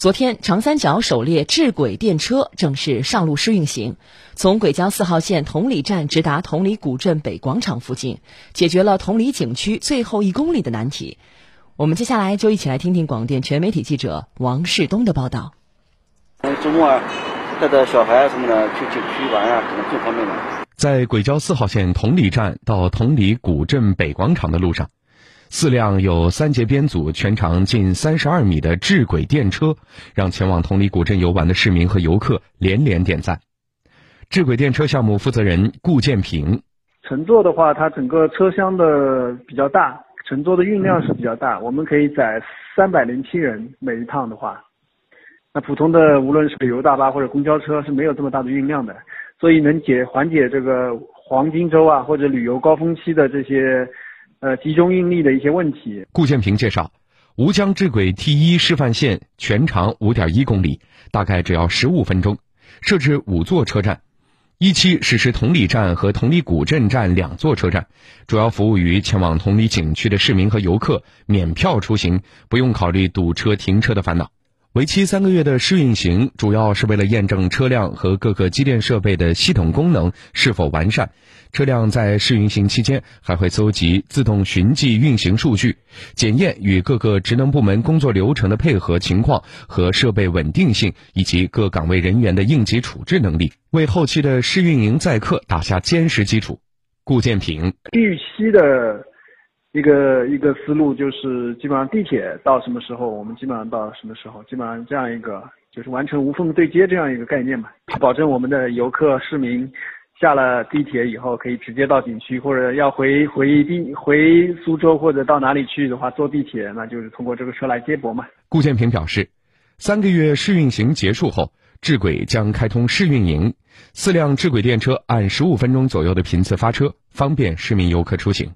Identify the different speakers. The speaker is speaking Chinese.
Speaker 1: 昨天，长三角首列智轨电车正式上路试运行，从轨交四号线同里站直达同里古镇北广场附近，解决了同里景区最后一公里的难题。我们接下来就一起来听听广电全媒体记者王世东的报道。
Speaker 2: 周末啊，带着小孩什么的去景区玩啊，可能更方便了。
Speaker 3: 在轨交四号线同里站到同里古镇北广场的路上。四辆有三节编组、全长近三十二米的智轨电车，让前往同里古镇游玩的市民和游客连连点赞。智轨电车项目负责人顾建平：
Speaker 4: 乘坐的话，它整个车厢的比较大，乘坐的运量是比较大，我们可以载三百零七人每一趟的话，那普通的无论是旅游大巴或者公交车是没有这么大的运量的，所以能解缓解这个黄金周啊或者旅游高峰期的这些。呃，集中运力的一些问题。
Speaker 3: 顾建平介绍，吴江智轨 T 一示范线全长五点一公里，大概只要十五分钟，设置五座车站，一期实施同里站和同里古镇站两座车站，主要服务于前往同里景区的市民和游客，免票出行，不用考虑堵车停车的烦恼。为期三个月的试运行，主要是为了验证车辆和各个机电设备的系统功能是否完善。车辆在试运行期间还会搜集自动循迹运行数据，检验与各个职能部门工作流程的配合情况和设备稳定性，以及各岗位人员的应急处置能力，为后期的试运营载客打下坚实基础。顾建平
Speaker 4: 预期的。一个一个思路就是，基本上地铁到什么时候，我们基本上到什么时候，基本上这样一个就是完成无缝对接这样一个概念嘛，保证我们的游客市民下了地铁以后可以直接到景区，或者要回回地回苏州或者到哪里去的话，坐地铁那就是通过这个车来接驳嘛。
Speaker 3: 顾建平表示，三个月试运行结束后，智轨将开通试运营，四辆智轨电车按十五分钟左右的频次发车，方便市民游客出行。